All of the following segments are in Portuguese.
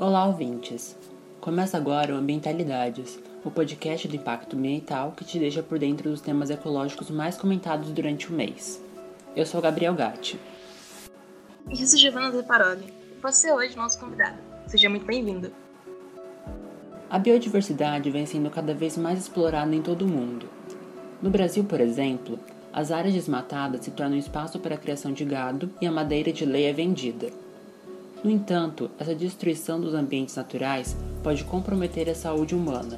Olá, ouvintes! Começa agora o Ambientalidades, o podcast do impacto ambiental que te deixa por dentro dos temas ecológicos mais comentados durante o mês. Eu sou Gabriel Gatti. E eu sou Giovanna Zeparoli. Você é hoje nosso convidado. Seja muito bem-vindo. A biodiversidade vem sendo cada vez mais explorada em todo o mundo. No Brasil, por exemplo, as áreas desmatadas se tornam espaço para a criação de gado e a madeira de lei é vendida. No entanto, essa destruição dos ambientes naturais pode comprometer a saúde humana,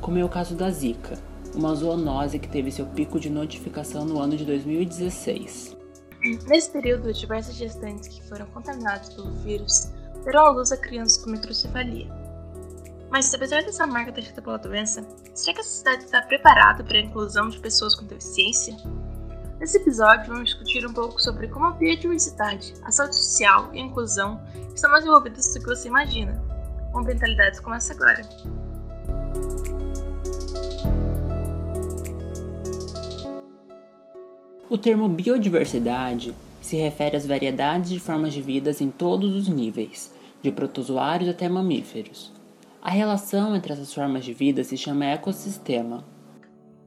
como é o caso da Zika, uma zoonose que teve seu pico de notificação no ano de 2016. Nesse período, diversas gestantes que foram contaminadas pelo vírus deram à luz a crianças com microcefalia. Mas, apesar dessa marca deixada pela doença, será que a sociedade está preparada para a inclusão de pessoas com deficiência? Nesse episódio, vamos discutir um pouco sobre como a biodiversidade, a saúde social e a inclusão estão mais envolvidas do que você imagina. O Ambientalidades começa agora. O termo biodiversidade se refere às variedades de formas de vida em todos os níveis, de protozoários até mamíferos. A relação entre essas formas de vida se chama ecossistema.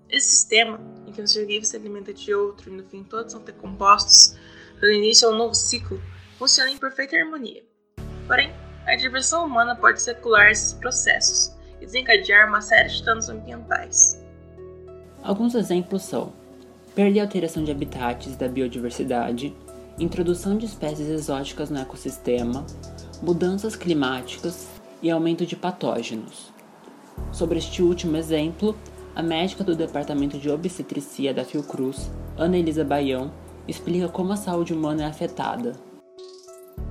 Esse sistema, em que um ser vivo se alimenta de outro e no fim todos são decompostos, dando início a um novo ciclo, funciona em perfeita harmonia. Porém, a diversão humana pode secular esses processos e desencadear uma série de danos ambientais. Alguns exemplos são perda e alteração de habitats da biodiversidade, introdução de espécies exóticas no ecossistema, mudanças climáticas e aumento de patógenos. Sobre este último exemplo, a médica do Departamento de Obstetricia da Fiocruz, Ana Elisa Baião, explica como a saúde humana é afetada.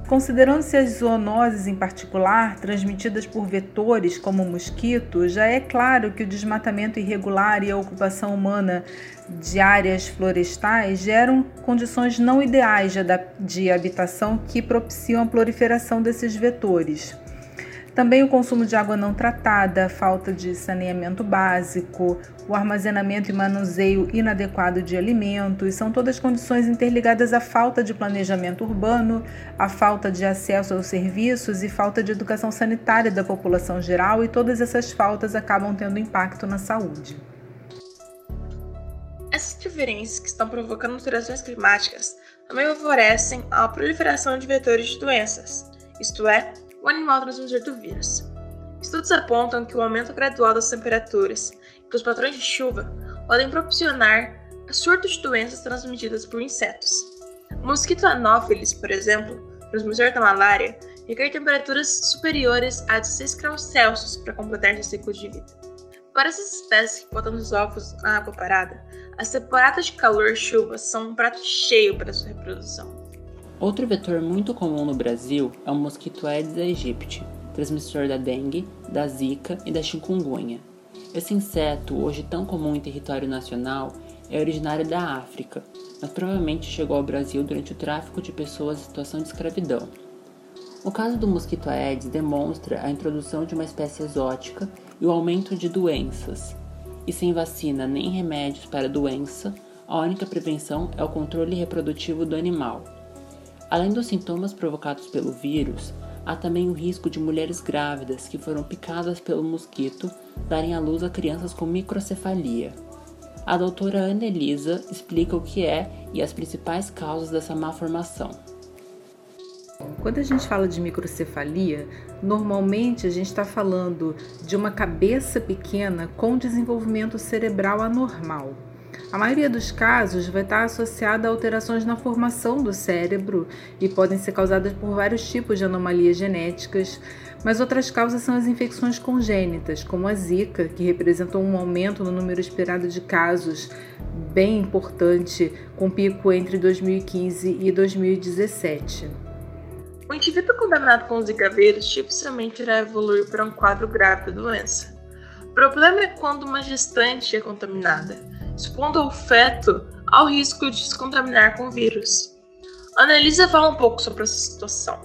Considerando-se as zoonoses em particular, transmitidas por vetores como o mosquito, já é claro que o desmatamento irregular e a ocupação humana de áreas florestais geram condições não ideais de habitação que propiciam a proliferação desses vetores. Também o consumo de água não tratada, falta de saneamento básico, o armazenamento e manuseio inadequado de alimentos são todas condições interligadas à falta de planejamento urbano, à falta de acesso aos serviços e falta de educação sanitária da população geral, e todas essas faltas acabam tendo impacto na saúde. Essas diferenças que estão provocando alterações climáticas também favorecem a proliferação de vetores de doenças, isto é, o animal transmissor do vírus. Estudos apontam que o aumento gradual das temperaturas e dos padrões de chuva podem proporcionar surtos de doenças transmitidas por insetos. O mosquito Anopheles, por exemplo, transmissor da malária, requer temperaturas superiores a 16 graus Celsius para completar seu ciclo de vida. Para essas espécies que botam os ovos na água parada, as temporadas de calor e chuva são um prato cheio para sua reprodução. Outro vetor muito comum no Brasil é o mosquito Aedes aegypti, transmissor da dengue, da zika e da chikungunya. Esse inseto, hoje tão comum em território nacional, é originário da África, mas provavelmente chegou ao Brasil durante o tráfico de pessoas em situação de escravidão. O caso do mosquito Aedes demonstra a introdução de uma espécie exótica e o aumento de doenças. E sem vacina nem remédios para a doença, a única prevenção é o controle reprodutivo do animal. Além dos sintomas provocados pelo vírus, há também o risco de mulheres grávidas que foram picadas pelo mosquito darem à luz a crianças com microcefalia. A doutora Ana Elisa explica o que é e as principais causas dessa má formação. Quando a gente fala de microcefalia, normalmente a gente está falando de uma cabeça pequena com desenvolvimento cerebral anormal. A maioria dos casos vai estar associada a alterações na formação do cérebro e podem ser causadas por vários tipos de anomalias genéticas, mas outras causas são as infecções congênitas, como a Zika, que representou um aumento no número esperado de casos bem importante, com pico entre 2015 e 2017. O indivíduo contaminado com Zika vírus dificilmente irá evoluir para um quadro grave da doença. O problema é quando uma gestante é contaminada expondo o feto ao risco de se contaminar com o vírus. Annelisa fala um pouco sobre essa situação.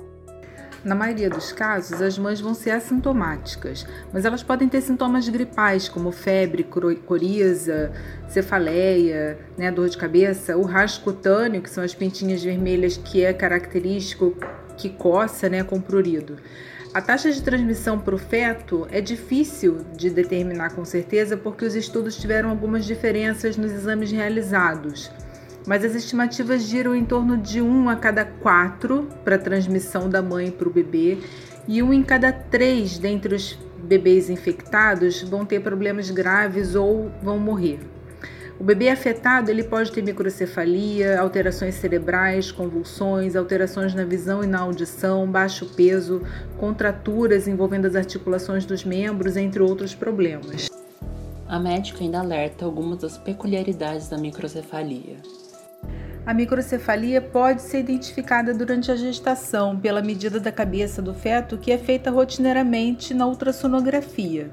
Na maioria dos casos, as mães vão ser assintomáticas, mas elas podem ter sintomas gripais, como febre, coriza, cefaleia, né, dor de cabeça, o rastro cutâneo, que são as pintinhas vermelhas que é característico, que coça né, com prurido. A taxa de transmissão para o feto é difícil de determinar com certeza porque os estudos tiveram algumas diferenças nos exames realizados, mas as estimativas giram em torno de um a cada quatro para a transmissão da mãe para o bebê e um em cada três dentre os bebês infectados vão ter problemas graves ou vão morrer. O bebê afetado ele pode ter microcefalia, alterações cerebrais, convulsões, alterações na visão e na audição, baixo peso, contraturas envolvendo as articulações dos membros, entre outros problemas. A médica ainda alerta algumas das peculiaridades da microcefalia. A microcefalia pode ser identificada durante a gestação pela medida da cabeça do feto, que é feita rotineiramente na ultrassonografia.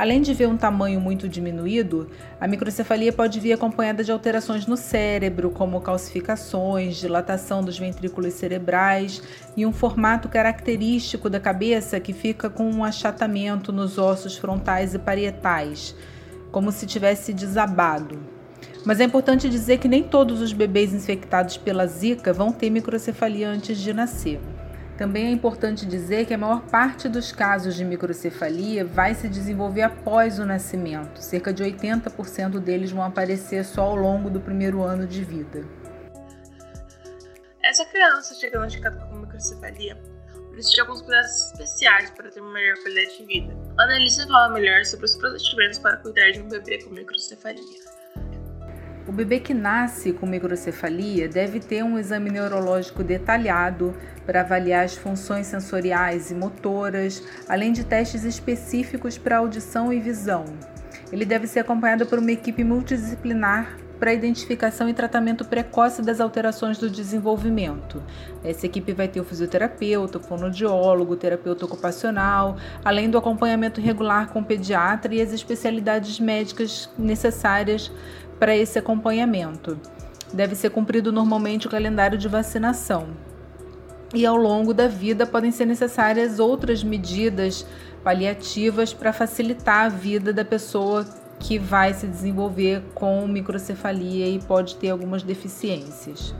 Além de ver um tamanho muito diminuído, a microcefalia pode vir acompanhada de alterações no cérebro, como calcificações, dilatação dos ventrículos cerebrais e um formato característico da cabeça que fica com um achatamento nos ossos frontais e parietais, como se tivesse desabado. Mas é importante dizer que nem todos os bebês infectados pela Zika vão ter microcefalia antes de nascer. Também é importante dizer que a maior parte dos casos de microcefalia vai se desenvolver após o nascimento. Cerca de 80% deles vão aparecer só ao longo do primeiro ano de vida. Essa criança diagnosticada com microcefalia precisa de alguns cuidados especiais para ter uma melhor qualidade de vida. A Annelise fala melhor sobre os procedimentos para cuidar de um bebê com microcefalia. O bebê que nasce com microcefalia deve ter um exame neurológico detalhado para avaliar as funções sensoriais e motoras, além de testes específicos para audição e visão. Ele deve ser acompanhado por uma equipe multidisciplinar para identificação e tratamento precoce das alterações do desenvolvimento. Essa equipe vai ter o fisioterapeuta, o fonoaudiólogo, o terapeuta ocupacional, além do acompanhamento regular com o pediatra e as especialidades médicas necessárias para esse acompanhamento. Deve ser cumprido normalmente o calendário de vacinação. E ao longo da vida podem ser necessárias outras medidas paliativas para facilitar a vida da pessoa que vai se desenvolver com microcefalia e pode ter algumas deficiências.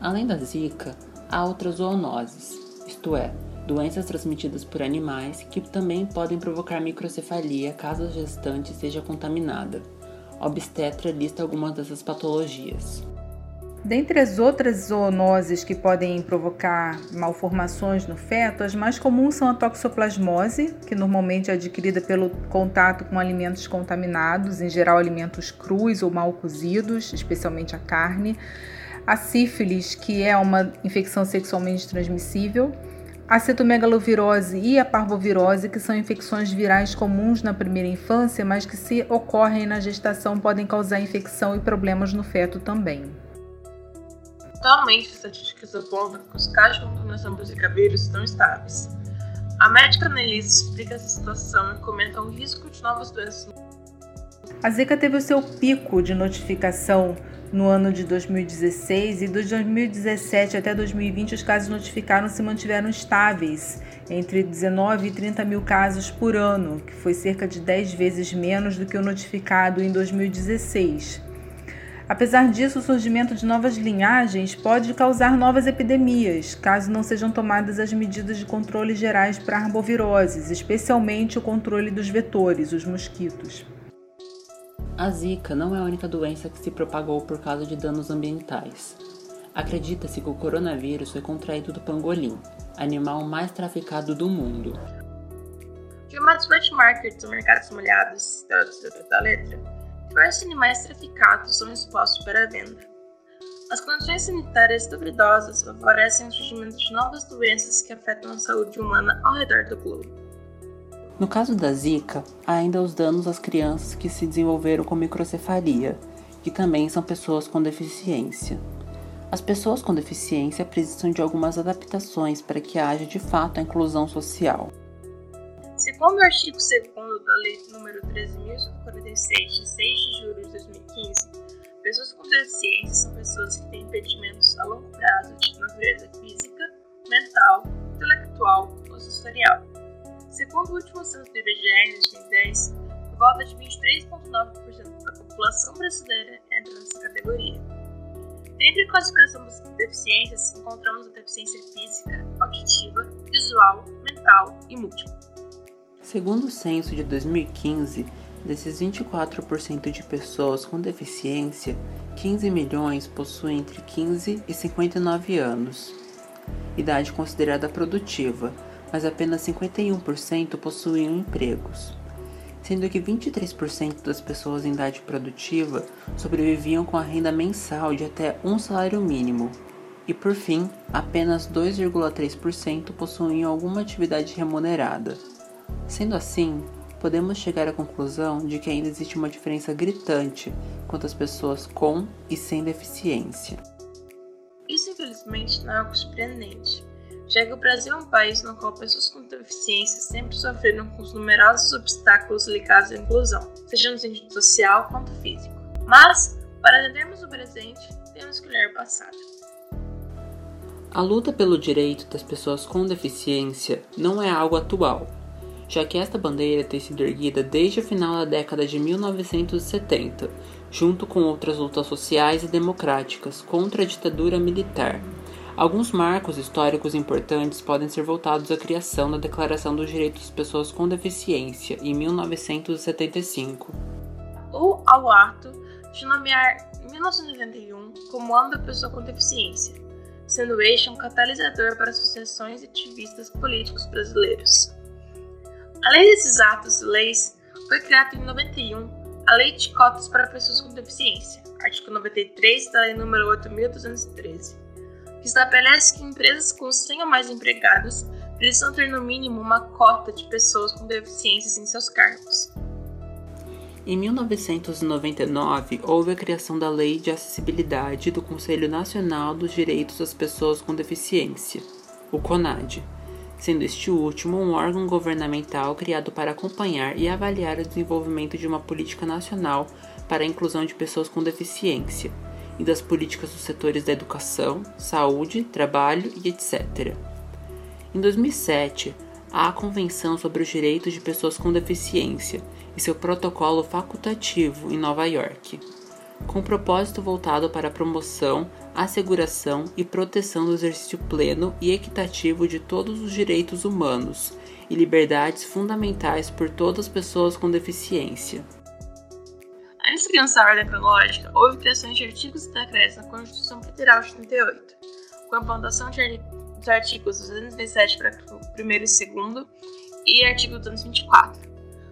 Além da zika, há outras zoonoses, isto é, doenças transmitidas por animais que também podem provocar microcefalia caso a gestante seja contaminada obstetra lista algumas dessas patologias. Dentre as outras zoonoses que podem provocar malformações no feto, as mais comuns são a toxoplasmose, que normalmente é adquirida pelo contato com alimentos contaminados, em geral alimentos crus ou mal cozidos, especialmente a carne, a sífilis, que é uma infecção sexualmente transmissível, a citomegalovirose e a parvovirose, que são infecções virais comuns na primeira infância, mas que se ocorrem na gestação podem causar infecção e problemas no feto também. Atualmente, as estatísticas apontam que os casos de contaminação por zika vírus estão estáveis. A médica Annelise explica essa situação e comenta o risco de novas doenças. A Zika teve o seu pico de notificação no ano de 2016 e de 2017 até 2020 os casos notificados se mantiveram estáveis, entre 19 e 30 mil casos por ano, que foi cerca de 10 vezes menos do que o notificado em 2016. Apesar disso, o surgimento de novas linhagens pode causar novas epidemias, caso não sejam tomadas as medidas de controle gerais para arboviroses, especialmente o controle dos vetores, os mosquitos. A Zika não é a única doença que se propagou por causa de danos ambientais. Acredita-se que o coronavírus foi contraído do pangolim, animal mais traficado do mundo. Chamados wet markets, ou mercados molhados, da letra, diversos animais traficados são expostos para venda. As condições sanitárias duvidosas favorecem o surgimento de novas doenças que afetam a saúde humana ao redor do globo. No caso da Zika, há ainda os danos às crianças que se desenvolveram com microcefalia, que também são pessoas com deficiência. As pessoas com deficiência precisam de algumas adaptações para que haja de fato a inclusão social. Segundo o artigo 2 da Lei nº 13.146, de 6 de julho de 2015, pessoas com deficiência são pessoas que têm impedimentos a longo prazo de natureza física, mental, intelectual ou sensorial Segundo o último censo do IBGE, em 2010, por volta de 23,9% da população brasileira entra nessa categoria. Dentre a classificação das deficiências, encontramos a deficiência física, auditiva, visual, mental e múltiplo. Segundo o censo de 2015, desses 24% de pessoas com deficiência, 15 milhões possuem entre 15 e 59 anos, idade considerada produtiva, mas apenas 51% possuíam empregos, sendo que 23% das pessoas em idade produtiva sobreviviam com a renda mensal de até um salário mínimo. E por fim, apenas 2,3% possuíam alguma atividade remunerada. Sendo assim, podemos chegar à conclusão de que ainda existe uma diferença gritante quanto às pessoas com e sem deficiência. Isso, infelizmente, não é algo surpreendente, já que o Brasil é um país no qual pessoas com deficiência sempre sofreram com os numerosos obstáculos ligados à inclusão, seja no sentido social quanto físico. Mas, para entendermos o presente, temos que olhar o passado. A luta pelo direito das pessoas com deficiência não é algo atual, já que esta bandeira tem sido erguida desde o final da década de 1970, junto com outras lutas sociais e democráticas contra a ditadura militar. Alguns marcos históricos importantes podem ser voltados à criação da Declaração dos Direitos das Pessoas com Deficiência, em 1975. Ou ao ato de nomear 1991 como Ano da Pessoa com Deficiência, sendo este um catalisador para associações e ativistas políticos brasileiros. Além desses atos e leis, foi criada em 91 a Lei de Cotas para Pessoas com Deficiência, artigo 93 da Lei nº 8.213, que estabelece que empresas com 100 ou mais empregados precisam ter no mínimo uma cota de pessoas com deficiências em seus cargos. Em 1999, houve a criação da Lei de Acessibilidade do Conselho Nacional dos Direitos das Pessoas com Deficiência, o CONAD sendo este último um órgão governamental criado para acompanhar e avaliar o desenvolvimento de uma política nacional para a inclusão de pessoas com deficiência e das políticas dos setores da educação, saúde, trabalho e etc. Em 2007, há a Convenção sobre os Direitos de Pessoas com Deficiência e seu protocolo facultativo em Nova York com propósito voltado para a promoção, asseguração e proteção do exercício pleno e equitativo de todos os direitos humanos e liberdades fundamentais por todas as pessoas com deficiência. Antes de criança ordem cronológica, houve criações de artigos e decretos na Constituição Federal de 38, com a implantação dos artigos 217 para o primeiro e segundo e artigo 224,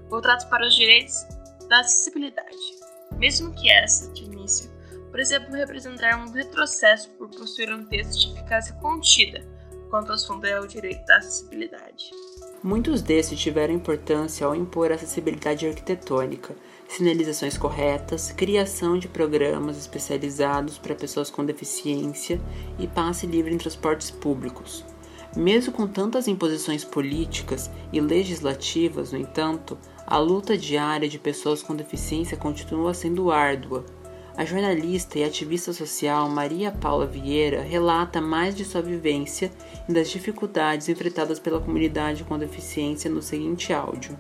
voltados para os direitos da acessibilidade mesmo que essa, de início, por exemplo, representar um retrocesso por possuir um texto de eficácia contida quanto ao assunto é o direito da acessibilidade. Muitos desses tiveram importância ao impor acessibilidade arquitetônica, sinalizações corretas, criação de programas especializados para pessoas com deficiência e passe livre em transportes públicos. Mesmo com tantas imposições políticas e legislativas, no entanto, a luta diária de pessoas com deficiência continua sendo árdua. A jornalista e ativista social Maria Paula Vieira relata mais de sua vivência e das dificuldades enfrentadas pela comunidade com deficiência no seguinte áudio.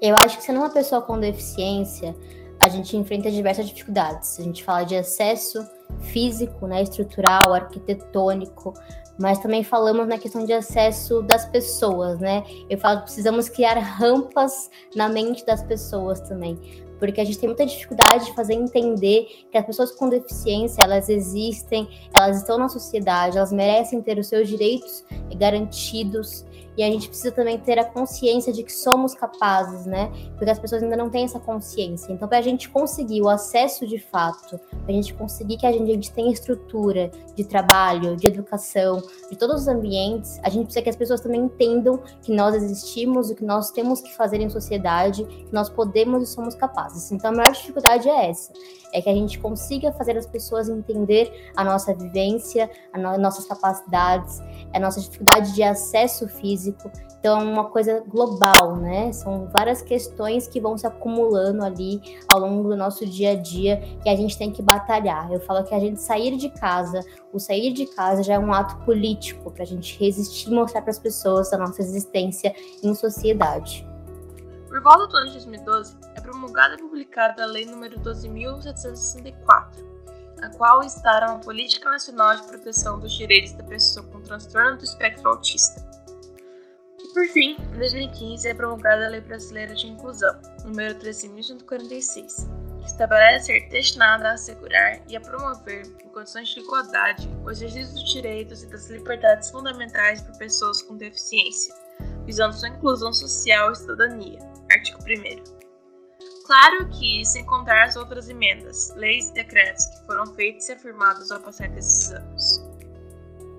Eu acho que sendo uma pessoa com deficiência, a gente enfrenta diversas dificuldades. A gente fala de acesso físico, né, estrutural, arquitetônico, mas também falamos na questão de acesso das pessoas, né? Eu falo precisamos criar rampas na mente das pessoas também, porque a gente tem muita dificuldade de fazer entender que as pessoas com deficiência, elas existem, elas estão na sociedade, elas merecem ter os seus direitos garantidos e a gente precisa também ter a consciência de que somos capazes, né? Porque as pessoas ainda não têm essa consciência. Então, para a gente conseguir o acesso de fato, para a gente conseguir que a gente, a gente tenha estrutura de trabalho, de educação, de todos os ambientes, a gente precisa que as pessoas também entendam que nós existimos, o que nós temos que fazer em sociedade, que nós podemos e somos capazes. Então, a maior dificuldade é essa é que a gente consiga fazer as pessoas entender a nossa vivência, as no nossas capacidades, a nossa dificuldade de acesso físico. Então, é uma coisa global, né? São várias questões que vão se acumulando ali ao longo do nosso dia a dia que a gente tem que batalhar. Eu falo que a gente sair de casa, o sair de casa já é um ato político para a gente resistir e mostrar para as pessoas a nossa existência em sociedade. Por volta do ano de 2012, é promulgada e publicada a Lei nº 12.764, a qual instaura uma Política Nacional de Proteção dos Direitos da Pessoa com Transtorno do Espectro Autista. Por fim, em 2015 é promulgada a Lei Brasileira de Inclusão, número 13.146, que estabelece ser destinada a assegurar e a promover, em condições de igualdade, o exercício dos direitos e das liberdades fundamentais por pessoas com deficiência, visando sua inclusão social e cidadania. Artigo 1. Claro que, sem contar as outras emendas, leis e decretos que foram feitos e afirmados ao passar desses anos.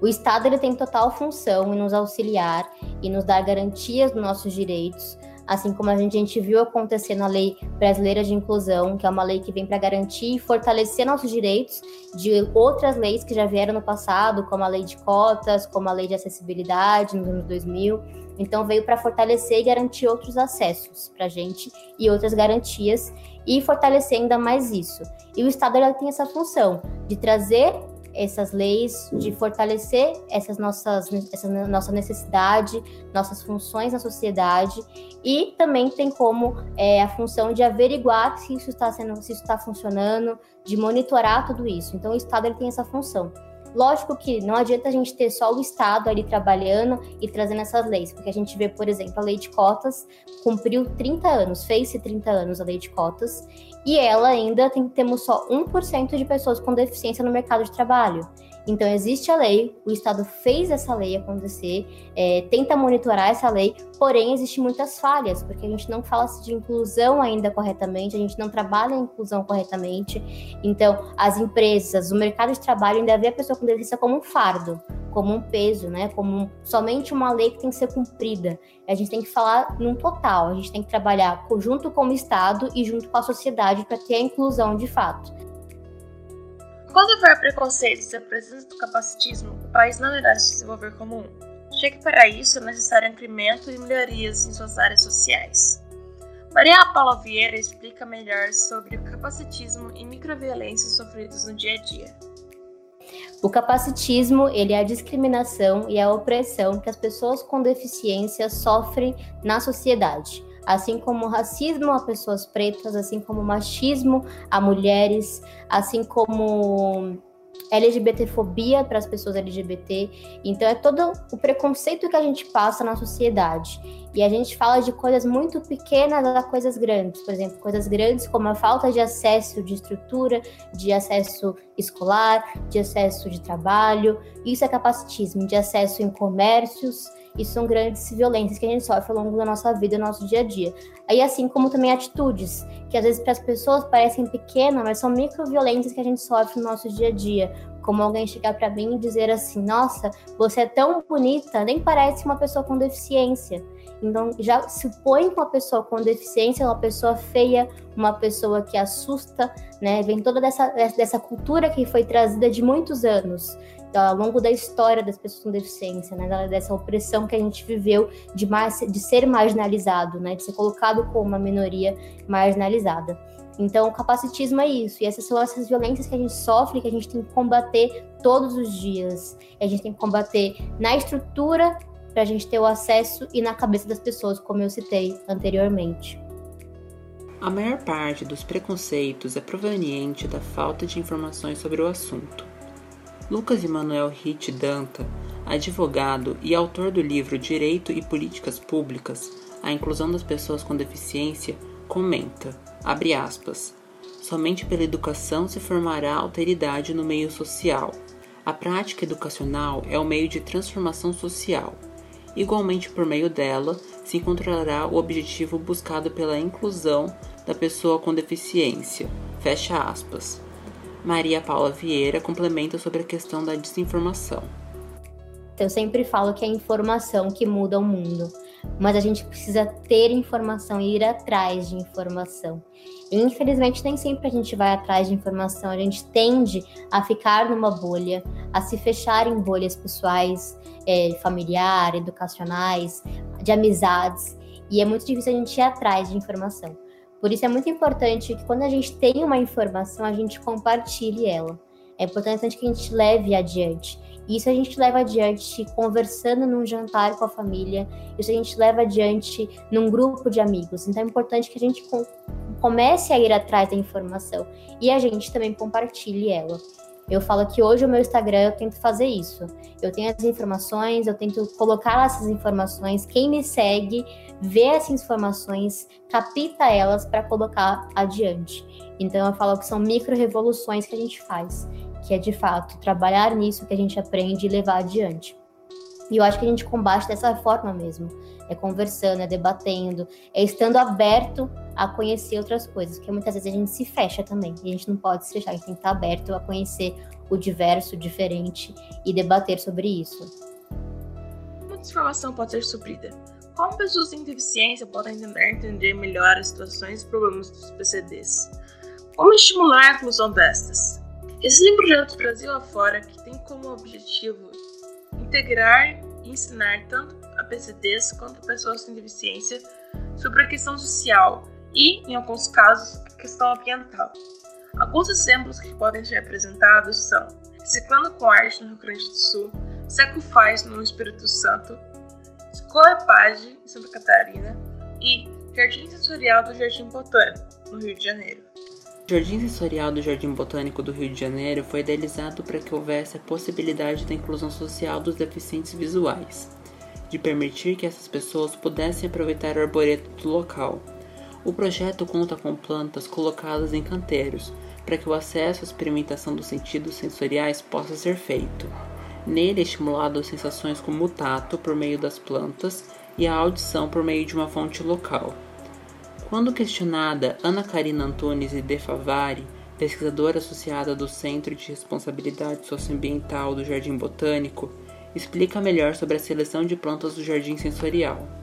O Estado ele tem total função em nos auxiliar e nos dar garantias dos nossos direitos, assim como a gente, a gente viu acontecer na Lei Brasileira de Inclusão, que é uma lei que vem para garantir e fortalecer nossos direitos de outras leis que já vieram no passado, como a Lei de Cotas, como a Lei de Acessibilidade nos anos 2000. Então veio para fortalecer e garantir outros acessos para a gente e outras garantias e fortalecer ainda mais isso. E o Estado tem essa função de trazer essas leis, de fortalecer essas nossas, essa nossa necessidade, nossas funções na sociedade e também tem como é, a função de averiguar se isso está sendo, se está funcionando, de monitorar tudo isso. Então o Estado ele tem essa função. Lógico que não adianta a gente ter só o Estado ali trabalhando e trazendo essas leis, porque a gente vê, por exemplo, a lei de cotas cumpriu 30 anos, fez-se 30 anos a lei de cotas, e ela ainda tem, temos só 1% de pessoas com deficiência no mercado de trabalho. Então, existe a lei, o Estado fez essa lei acontecer, é, tenta monitorar essa lei, porém, existem muitas falhas, porque a gente não fala de inclusão ainda corretamente, a gente não trabalha a inclusão corretamente. Então, as empresas, o mercado de trabalho ainda vê a pessoa com deficiência como um fardo, como um peso, né? Como somente uma lei que tem que ser cumprida. A gente tem que falar num total, a gente tem que trabalhar junto com o Estado e junto com a sociedade para ter a inclusão de fato. Quando houver preconceitos e a presença do capacitismo, o país não irá se desenvolver como um. Chega que para isso é necessário incremento e melhorias em suas áreas sociais. Maria Paula Vieira explica melhor sobre o capacitismo e microviolências sofridas no dia a dia. O capacitismo, ele é a discriminação e a opressão que as pessoas com deficiência sofrem na sociedade assim como racismo a pessoas pretas, assim como machismo a mulheres, assim como LGBTfobia para as pessoas LGBT. Então é todo o preconceito que a gente passa na sociedade. E a gente fala de coisas muito pequenas a coisas grandes, por exemplo, coisas grandes como a falta de acesso de estrutura, de acesso escolar, de acesso de trabalho. Isso é capacitismo, de acesso em comércios, isso são grandes violências que a gente sofre ao longo da nossa vida, do nosso dia a dia. Aí, assim como também atitudes, que às vezes para as pessoas parecem pequenas, mas são microviolências que a gente sofre no nosso dia a dia. Como alguém chegar para mim e dizer assim: Nossa, você é tão bonita, nem parece uma pessoa com deficiência. Então, já se põe com uma pessoa com deficiência, uma pessoa feia, uma pessoa que assusta, né? Vem toda dessa, dessa cultura que foi trazida de muitos anos ao longo da história das pessoas com deficiência, né, dessa opressão que a gente viveu de, mais, de ser marginalizado, né, de ser colocado como uma minoria marginalizada. Então, o capacitismo é isso, e essas são essas violências que a gente sofre, que a gente tem que combater todos os dias. A gente tem que combater na estrutura para a gente ter o acesso e na cabeça das pessoas, como eu citei anteriormente. A maior parte dos preconceitos é proveniente da falta de informações sobre o assunto. Lucas Emanuel Ritt Danta, advogado e autor do livro Direito e Políticas Públicas, a inclusão das pessoas com deficiência, comenta, abre aspas, somente pela educação se formará alteridade no meio social. A prática educacional é o meio de transformação social. Igualmente, por meio dela, se encontrará o objetivo buscado pela inclusão da pessoa com deficiência. Fecha aspas. Maria Paula Vieira complementa sobre a questão da desinformação. Eu sempre falo que é a informação que muda o mundo, mas a gente precisa ter informação e ir atrás de informação. E, infelizmente, nem sempre a gente vai atrás de informação, a gente tende a ficar numa bolha, a se fechar em bolhas pessoais, é, educacionais, de amizades, e é muito difícil a gente ir atrás de informação. Por isso é muito importante que quando a gente tem uma informação, a gente compartilhe ela. É importante que a gente leve adiante. Isso a gente leva adiante conversando num jantar com a família, isso a gente leva adiante num grupo de amigos. Então é importante que a gente comece a ir atrás da informação e a gente também compartilhe ela. Eu falo que hoje o meu Instagram eu tento fazer isso. Eu tenho as informações, eu tento colocar essas informações. Quem me segue vê essas informações, capta elas para colocar adiante. Então eu falo que são micro revoluções que a gente faz, que é de fato trabalhar nisso que a gente aprende e levar adiante. E eu acho que a gente combate dessa forma mesmo. É conversando, é debatendo, é estando aberto a conhecer outras coisas, porque muitas vezes a gente se fecha também, e a gente não pode se fechar, a gente tem que estar aberto a conhecer o diverso, o diferente e debater sobre isso. Como a transformação pode ser suprida? Como pessoas sem deficiência podem tentar entender melhor as situações e problemas dos PCDs? Como estimular a inclusão destas? Existem projetos Brasil afora que têm como objetivo integrar e ensinar tanto a PCDs quanto pessoas sem deficiência sobre a questão social e, em alguns casos, questão ambiental. Alguns exemplos que podem ser apresentados são Ciclando com Arte no Rio Grande do Sul, Seco Faz no Espírito Santo, Escola Page em Santa Catarina e Jardim Sensorial do Jardim Botânico, no Rio de Janeiro. O Jardim Sensorial do Jardim Botânico do Rio de Janeiro foi idealizado para que houvesse a possibilidade da inclusão social dos deficientes visuais, de permitir que essas pessoas pudessem aproveitar o arboreto do local. O projeto conta com plantas colocadas em canteiros, para que o acesso à experimentação dos sentidos sensoriais possa ser feito. Nele é estimulado sensações como o tato por meio das plantas e a audição por meio de uma fonte local. Quando questionada, Ana Karina Antunes de Favari, pesquisadora associada do Centro de Responsabilidade Socioambiental do Jardim Botânico, explica melhor sobre a seleção de plantas do jardim sensorial.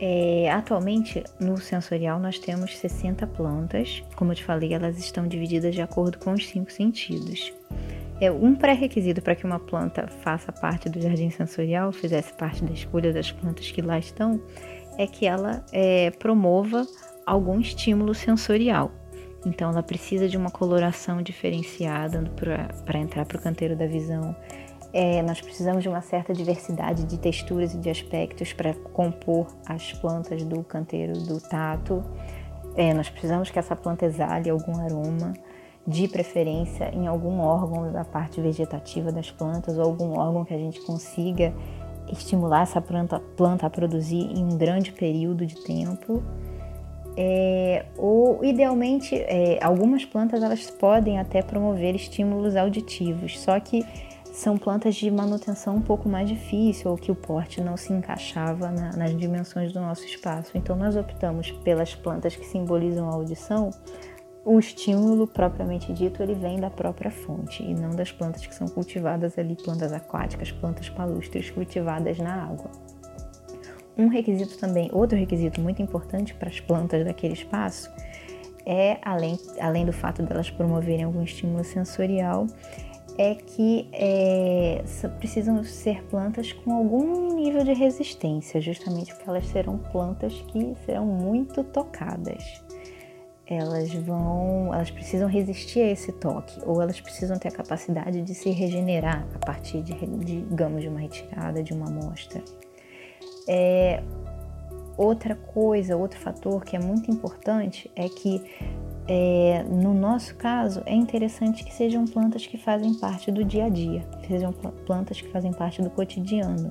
É, atualmente, no sensorial, nós temos 60 plantas. Como eu te falei, elas estão divididas de acordo com os cinco sentidos. É, um pré-requisito para que uma planta faça parte do jardim sensorial, fizesse parte da escolha das plantas que lá estão, é que ela é, promova algum estímulo sensorial. Então, ela precisa de uma coloração diferenciada para entrar para o canteiro da visão. É, nós precisamos de uma certa diversidade de texturas e de aspectos para compor as plantas do canteiro do tato. É, nós precisamos que essa planta exale algum aroma, de preferência em algum órgão da parte vegetativa das plantas ou algum órgão que a gente consiga estimular essa planta, planta a produzir em um grande período de tempo. É, ou idealmente é, algumas plantas elas podem até promover estímulos auditivos, só que são plantas de manutenção um pouco mais difícil ou que o porte não se encaixava na, nas dimensões do nosso espaço. Então nós optamos pelas plantas que simbolizam a audição, o estímulo propriamente dito ele vem da própria fonte e não das plantas que são cultivadas ali, plantas aquáticas, plantas palustres cultivadas na água. Um requisito também, outro requisito muito importante para as plantas daquele espaço é, além, além do fato delas promoverem algum estímulo sensorial, é que é, precisam ser plantas com algum nível de resistência, justamente porque elas serão plantas que serão muito tocadas elas vão, elas precisam resistir a esse toque, ou elas precisam ter a capacidade de se regenerar a partir de, digamos, de uma retirada de uma amostra. É, outra coisa, outro fator que é muito importante é que é, no nosso caso é interessante que sejam plantas que fazem parte do dia a dia, sejam plantas que fazem parte do cotidiano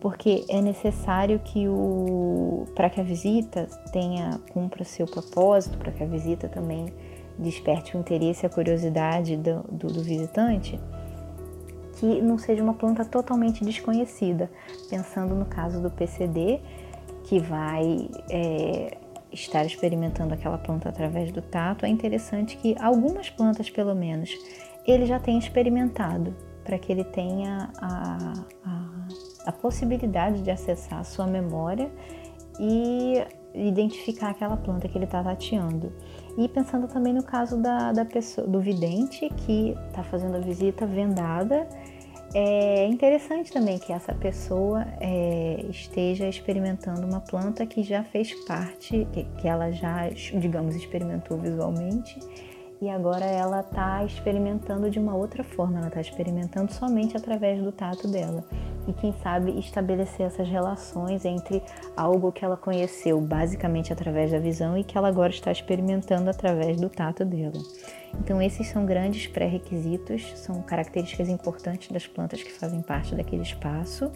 porque é necessário que o para que a visita tenha cumpra seu propósito, para que a visita também desperte o interesse e a curiosidade do, do, do visitante, que não seja uma planta totalmente desconhecida. Pensando no caso do PCD, que vai é, estar experimentando aquela planta através do tato, é interessante que algumas plantas, pelo menos, ele já tenha experimentado, para que ele tenha a, a a possibilidade de acessar a sua memória e identificar aquela planta que ele está tateando. E pensando também no caso da, da pessoa, do vidente que está fazendo a visita vendada, é interessante também que essa pessoa é, esteja experimentando uma planta que já fez parte, que, que ela já, digamos, experimentou visualmente e agora ela está experimentando de uma outra forma, ela está experimentando somente através do tato dela. E quem sabe estabelecer essas relações entre algo que ela conheceu basicamente através da visão e que ela agora está experimentando através do tato dela. Então, esses são grandes pré-requisitos, são características importantes das plantas que fazem parte daquele espaço.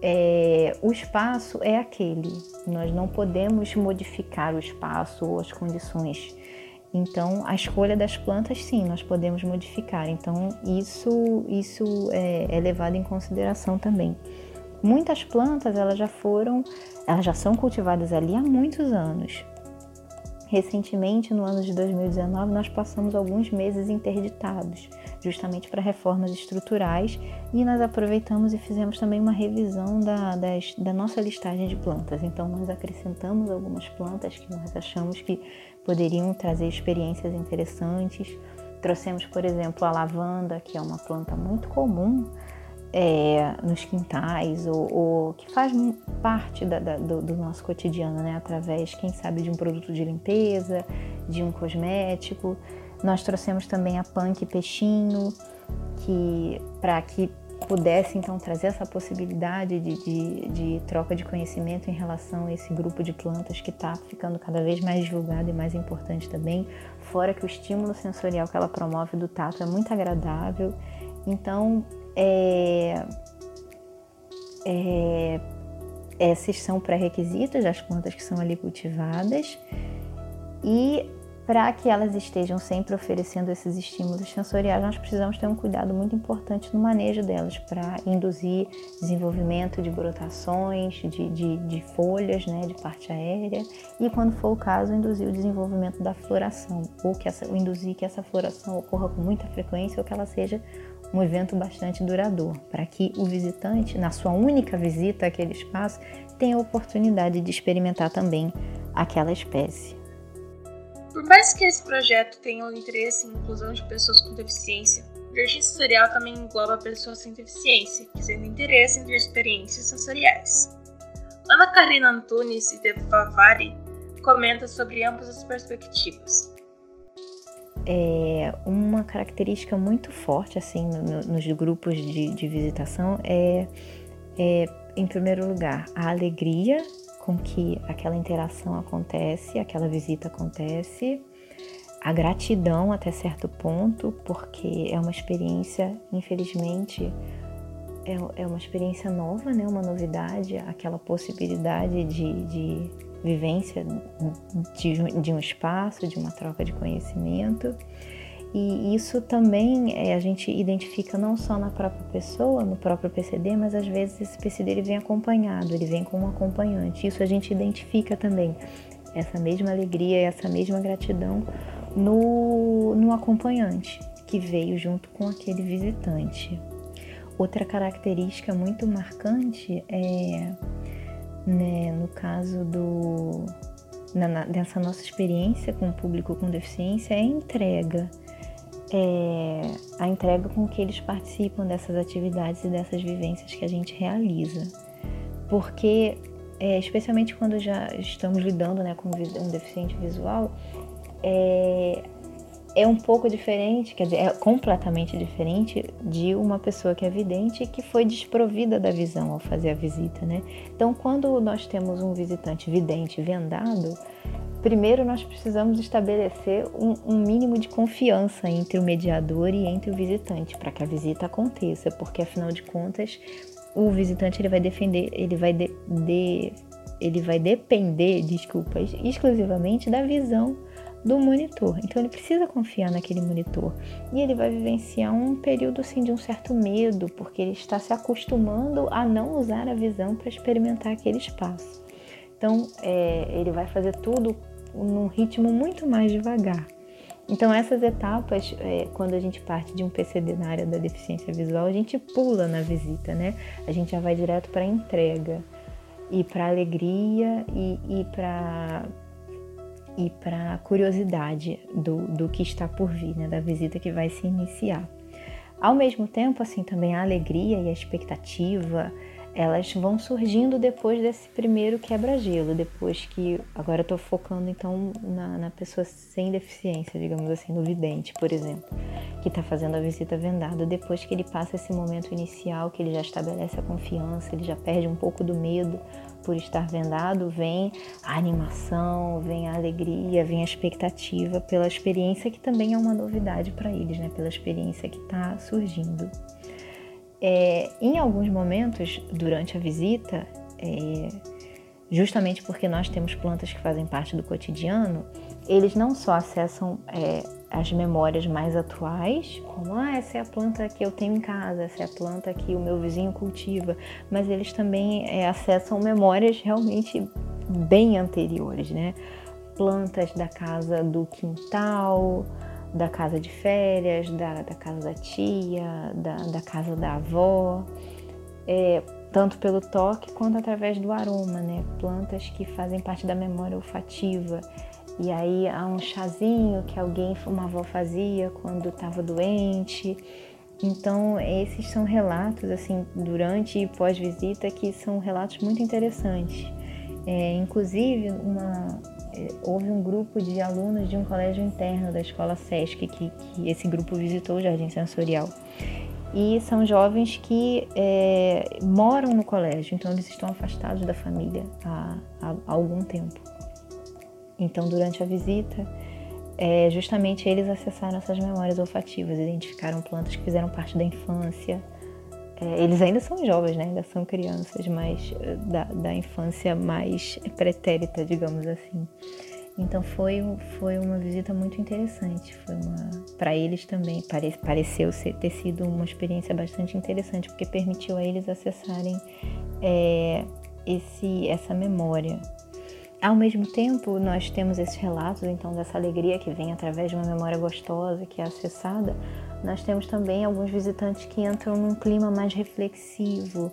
É, o espaço é aquele, nós não podemos modificar o espaço ou as condições então, a escolha das plantas, sim, nós podemos modificar. Então, isso, isso é, é levado em consideração também. Muitas plantas, elas já foram, elas já são cultivadas ali há muitos anos. Recentemente, no ano de 2019, nós passamos alguns meses interditados, justamente para reformas estruturais, e nós aproveitamos e fizemos também uma revisão da, das, da nossa listagem de plantas. Então, nós acrescentamos algumas plantas que nós achamos que poderiam trazer experiências interessantes. Trouxemos, por exemplo, a lavanda, que é uma planta muito comum é, nos quintais ou, ou, que faz parte da, da, do, do, nosso cotidiano, né? Através, quem sabe, de um produto de limpeza, de um cosmético. Nós trouxemos também a punk peixinho, que para que pudesse então trazer essa possibilidade de, de, de, troca de conhecimento em relação a esse grupo de plantas que está ficando cada vez mais divulgado e mais importante também. Fora que o estímulo sensorial que ela promove do tato é muito agradável. Então, é, é, esses são pré-requisitos das plantas que são ali cultivadas. E para que elas estejam sempre oferecendo esses estímulos sensoriais, nós precisamos ter um cuidado muito importante no manejo delas, para induzir desenvolvimento de brotações, de, de, de, folhas, né, de parte aérea, e quando for o caso, induzir o desenvolvimento da floração, ou que essa, induzir que essa floração ocorra com muita frequência ou que ela seja um evento bastante duradouro, para que o visitante, na sua única visita àquele espaço, tenha a oportunidade de experimentar também aquela espécie. Por mais que esse projeto tenha um interesse em inclusão de pessoas com deficiência, Jardim Sensorial também engloba pessoas sem deficiência, que têm interesse ter experiências sensoriais. Ana Karina Antunes e Devo Favari comenta sobre ambas as perspectivas. É, uma característica muito forte assim no, nos grupos de, de visitação é, é, em primeiro lugar, a alegria com que aquela interação acontece, aquela visita acontece, a gratidão até certo ponto, porque é uma experiência, infelizmente, é, é uma experiência nova, né? uma novidade, aquela possibilidade de, de vivência de, de um espaço, de uma troca de conhecimento. E isso também é, a gente identifica não só na própria pessoa, no próprio PCD, mas às vezes esse PCD ele vem acompanhado, ele vem com um acompanhante. Isso a gente identifica também, essa mesma alegria, essa mesma gratidão no, no acompanhante que veio junto com aquele visitante. Outra característica muito marcante é, né, no caso do, na, dessa nossa experiência com o público com deficiência, é a entrega é, a entrega com que eles participam dessas atividades e dessas vivências que a gente realiza. Porque, é, especialmente quando já estamos lidando né, com um deficiente visual, é, é um pouco diferente, quer dizer, é completamente diferente de uma pessoa que é vidente e que foi desprovida da visão ao fazer a visita, né? Então, quando nós temos um visitante vidente vendado, Primeiro, nós precisamos estabelecer um, um, mínimo de confiança entre o mediador e entre o visitante para que a visita aconteça, porque afinal de contas, o visitante ele vai defender, ele vai de, de, ele vai depender, desculpa, exclusivamente da visão do monitor. Então ele precisa confiar naquele monitor e ele vai vivenciar um período assim de um certo medo, porque ele está se acostumando a não usar a visão para experimentar aquele espaço. Então, é, ele vai fazer tudo num ritmo muito mais devagar. Então, essas etapas, é, quando a gente parte de um PCD na área da deficiência visual, a gente pula na visita, né? A gente já vai direto para a entrega e para alegria e, e para e para curiosidade do, do que está por vir, né? Da visita que vai se iniciar. Ao mesmo tempo, assim, também a alegria e a expectativa, elas vão surgindo depois desse primeiro quebra-gelo, depois que. Agora eu tô focando então na, na, pessoa sem deficiência, digamos assim, no vidente, por exemplo, que está fazendo a visita vendada. Depois que ele passa esse momento inicial, que ele já estabelece a confiança, ele já perde um pouco do medo por estar vendado, vem a animação, vem a alegria, vem a expectativa pela experiência que também é uma novidade para eles, né? Pela experiência que está surgindo. É, em alguns momentos durante a visita, é, justamente porque nós temos plantas que fazem parte do cotidiano, eles não só acessam é, as memórias mais atuais, como ah, essa é a planta que eu tenho em casa, essa é a planta que o meu vizinho cultiva, mas eles também é, acessam memórias realmente bem anteriores, né? Plantas da casa do quintal, da casa de férias, da, da casa da tia, da, da casa da avó, é, tanto pelo toque quanto através do aroma, né? Plantas que fazem parte da memória olfativa. E aí há um chazinho que alguém, uma avó fazia quando estava doente. Então, esses são relatos, assim, durante e pós-visita, que são relatos muito interessantes. É, inclusive, uma, houve um grupo de alunos de um colégio interno da escola SESC que, que esse grupo visitou o Jardim Sensorial. E são jovens que é, moram no colégio, então eles estão afastados da família há, há, há algum tempo. Então, durante a visita, é, justamente eles acessaram essas memórias olfativas, identificaram plantas que fizeram parte da infância. É, eles ainda são jovens, né? ainda são crianças, mas é, da, da infância mais pretérita, digamos assim. Então foi, foi uma visita muito interessante. Foi uma para eles também pare, pareceu ser, ter sido uma experiência bastante interessante porque permitiu a eles acessarem é, esse essa memória. Ao mesmo tempo, nós temos esses relatos então dessa alegria que vem através de uma memória gostosa que é acessada. Nós temos também alguns visitantes que entram num clima mais reflexivo,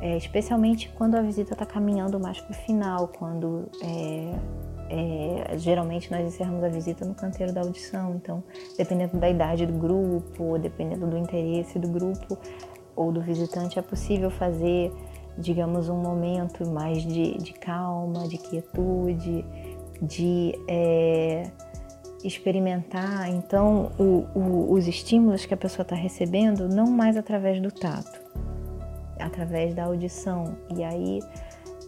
é, especialmente quando a visita está caminhando mais para o final, quando é, é, geralmente nós encerramos a visita no canteiro da audição, então dependendo da idade do grupo, dependendo do interesse do grupo ou do visitante, é possível fazer, digamos, um momento mais de, de calma, de quietude, de é, experimentar então o, o, os estímulos que a pessoa está recebendo, não mais através do tato, através da audição. E aí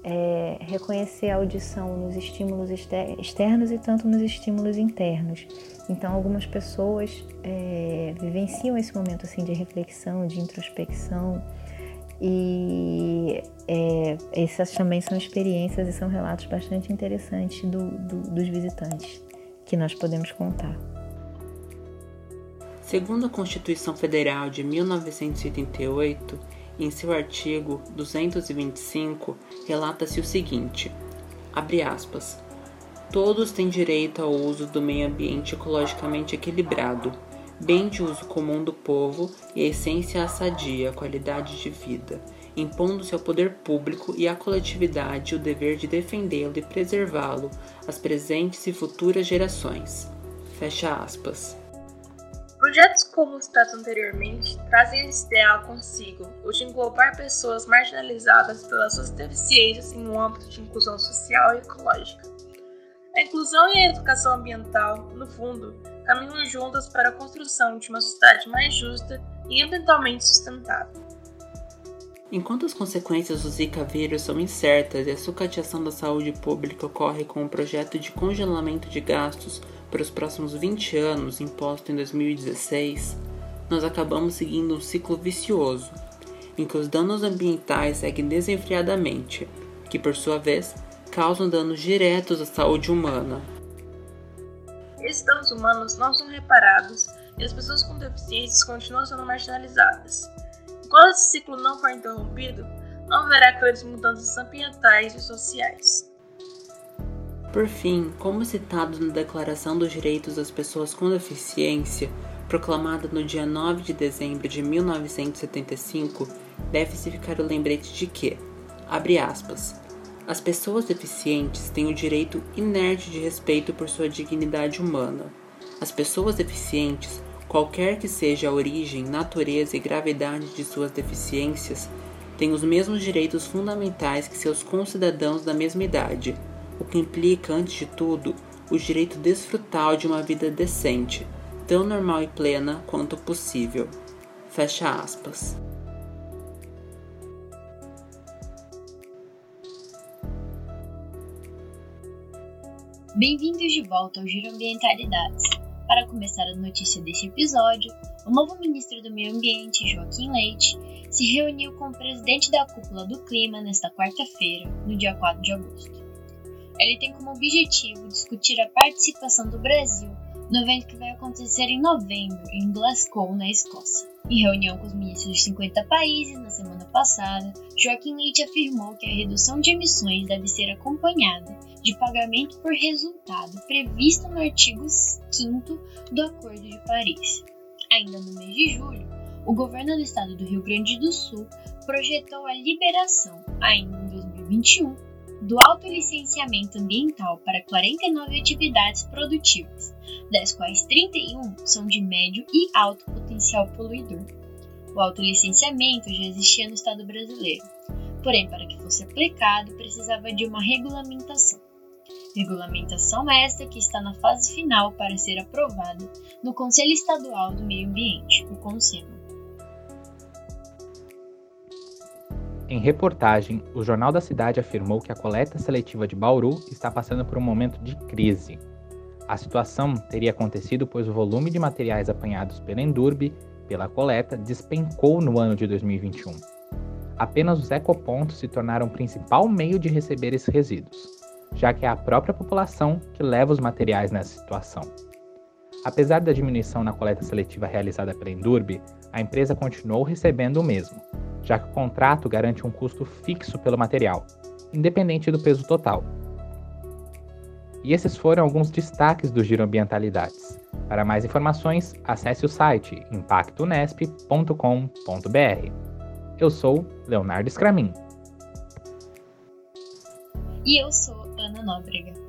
é, reconhecer a audição nos estímulos externos e tanto nos estímulos internos. Então, algumas pessoas é, vivenciam esse momento assim de reflexão, de introspecção, e é, essas também são experiências e são relatos bastante interessantes do, do, dos visitantes que nós podemos contar. Segundo a Constituição Federal de 1988, em seu artigo 225, relata-se o seguinte: abre aspas. Todos têm direito ao uso do meio ambiente ecologicamente equilibrado, bem de uso comum do povo e essência à sadia qualidade de vida, impondo-se ao poder público e à coletividade o dever de defendê-lo e preservá-lo às presentes e futuras gerações. Fecha aspas. Projetos como citados anteriormente trazem esse ideal consigo, o de englobar pessoas marginalizadas pelas suas deficiências em um âmbito de inclusão social e ecológica. A inclusão e a educação ambiental, no fundo, caminham juntas para a construção de uma sociedade mais justa e ambientalmente sustentável. Enquanto as consequências do Zika vírus são incertas e a sucateação da saúde pública ocorre com o projeto de congelamento de gastos para os próximos 20 anos, imposto em 2016, nós acabamos seguindo um ciclo vicioso, em que os danos ambientais seguem desenfreadamente, que por sua vez causam danos diretos à saúde humana. Esses danos humanos não são reparados e as pessoas com deficiências continuam sendo marginalizadas. Enquanto esse ciclo não for interrompido, não haverá grandes mudanças ambientais e sociais. Por fim, como citado na Declaração dos Direitos das Pessoas com Deficiência, proclamada no dia 9 de dezembro de 1975, deve-se ficar o lembrete de que, abre aspas, as pessoas deficientes têm o direito inerte de respeito por sua dignidade humana. As pessoas deficientes, qualquer que seja a origem, natureza e gravidade de suas deficiências, têm os mesmos direitos fundamentais que seus concidadãos da mesma idade, o que implica, antes de tudo, o direito de desfrutar de uma vida decente, tão normal e plena quanto possível. Fecha aspas. Bem-vindos de volta ao Giro Ambientalidades. Para começar a notícia deste episódio, o novo ministro do Meio Ambiente, Joaquim Leite, se reuniu com o presidente da Cúpula do Clima nesta quarta-feira, no dia 4 de agosto. Ele tem como objetivo discutir a participação do Brasil no evento que vai acontecer em novembro, em Glasgow, na Escócia. Em reunião com os ministros de 50 países na semana passada, Joaquim Leite afirmou que a redução de emissões deve ser acompanhada de pagamento por resultado prevista no artigo 5 do Acordo de Paris. Ainda no mês de julho, o governo do estado do Rio Grande do Sul projetou a liberação, ainda em 2021, do autolicenciamento ambiental para 49 atividades produtivas, das quais 31 são de médio e alto potencial poluidor. O autolicenciamento já existia no Estado brasileiro, porém, para que fosse aplicado, precisava de uma regulamentação. Regulamentação esta que está na fase final para ser aprovada no Conselho Estadual do Meio Ambiente, o CONSEMA. Em reportagem, o Jornal da Cidade afirmou que a coleta seletiva de Bauru está passando por um momento de crise. A situação teria acontecido pois o volume de materiais apanhados pela Endurbe pela coleta despencou no ano de 2021. Apenas os ecopontos se tornaram o principal meio de receber esses resíduos, já que é a própria população que leva os materiais nessa situação. Apesar da diminuição na coleta seletiva realizada pela Endurbe, a empresa continuou recebendo o mesmo, já que o contrato garante um custo fixo pelo material, independente do peso total. E esses foram alguns destaques do Giro Ambientalidades. Para mais informações, acesse o site impactonesp.com.br. Eu sou Leonardo Scramin. E eu sou Ana Nóbrega.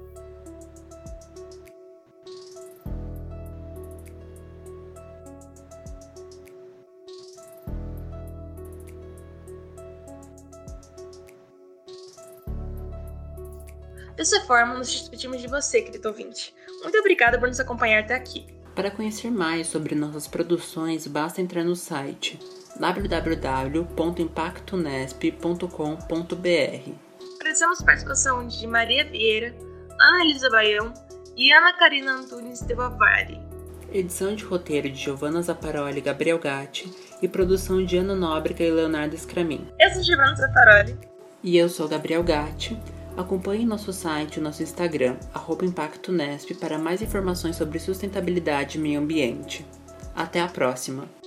Dessa forma, nos despedimos de você, querido ouvinte. Muito obrigada por nos acompanhar até aqui. Para conhecer mais sobre nossas produções, basta entrar no site www.impactonesp.com.br. Agradecemos a participação de Maria Vieira, Ana Elisa Baião e Ana Karina Antunes de Bavari. Edição de roteiro de Giovanna Zaparoli e Gabriel Gatti e produção de Ana Nóbrega e Leonardo Scramin. Eu sou Giovanna Zaparoli. E eu sou Gabriel Gatti. Acompanhe nosso site e nosso Instagram, ImpactoNesp, para mais informações sobre sustentabilidade e meio ambiente. Até a próxima!